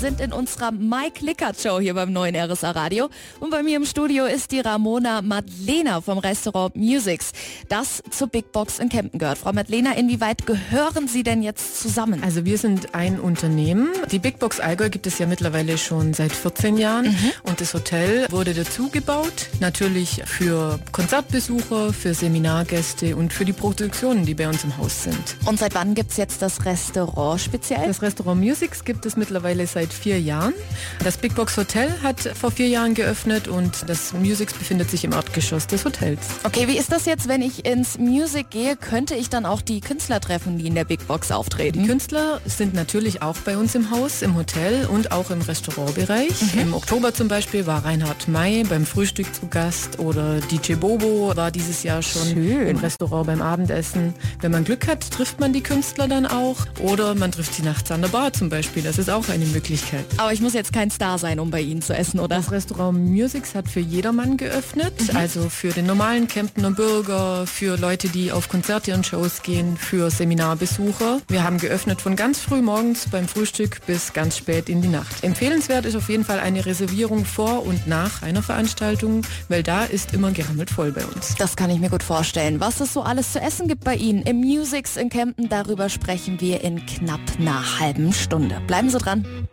sind in unserer Mike Lickert Show hier beim neuen RSA Radio. Und bei mir im Studio ist die Ramona Madlena vom Restaurant Musics, das zur Big Box in Kempten gehört. Frau Madlena, inwieweit gehören Sie denn jetzt zusammen? Also wir sind ein Unternehmen. Die Big Box Allgäu gibt es ja mittlerweile schon seit 14 Jahren mhm. und das Hotel wurde dazu gebaut, natürlich für Konzertbesucher, für Seminargäste und für die Produktionen, die bei uns im Haus sind. Und seit wann gibt es jetzt das Restaurant speziell? Das Restaurant Musics gibt es mittlerweile seit vier Jahren. Das Big Box Hotel hat vor vier Jahren geöffnet und das Musics befindet sich im Erdgeschoss des Hotels. Okay, wie ist das jetzt, wenn ich ins Music gehe? Könnte ich dann auch die Künstler treffen, die in der Big Box auftreten? Die Künstler sind natürlich auch bei uns im Haus, im Hotel und auch im Restaurantbereich. Mhm. Im Oktober zum Beispiel war Reinhard May beim Frühstück zu Gast oder DJ Bobo war dieses Jahr schon Schön. im Restaurant beim Abendessen. Wenn man Glück hat, trifft man die Künstler dann auch oder man trifft sie nachts an der Bar zum Beispiel. Das ist auch eine Möglichkeit. Aber ich muss jetzt kein Star sein, um bei Ihnen zu essen, oder? Das Restaurant Musics hat für jedermann geöffnet, mhm. also für den normalen Kemptener Bürger, für Leute, die auf Konzerte und Shows gehen, für Seminarbesucher. Wir haben geöffnet von ganz früh morgens beim Frühstück bis ganz spät in die Nacht. Empfehlenswert ist auf jeden Fall eine Reservierung vor und nach einer Veranstaltung, weil da ist immer gerammelt voll bei uns. Das kann ich mir gut vorstellen. Was es so alles zu essen gibt bei Ihnen im Musics in Kempten, darüber sprechen wir in knapp einer halben Stunde. Bleiben Sie dran.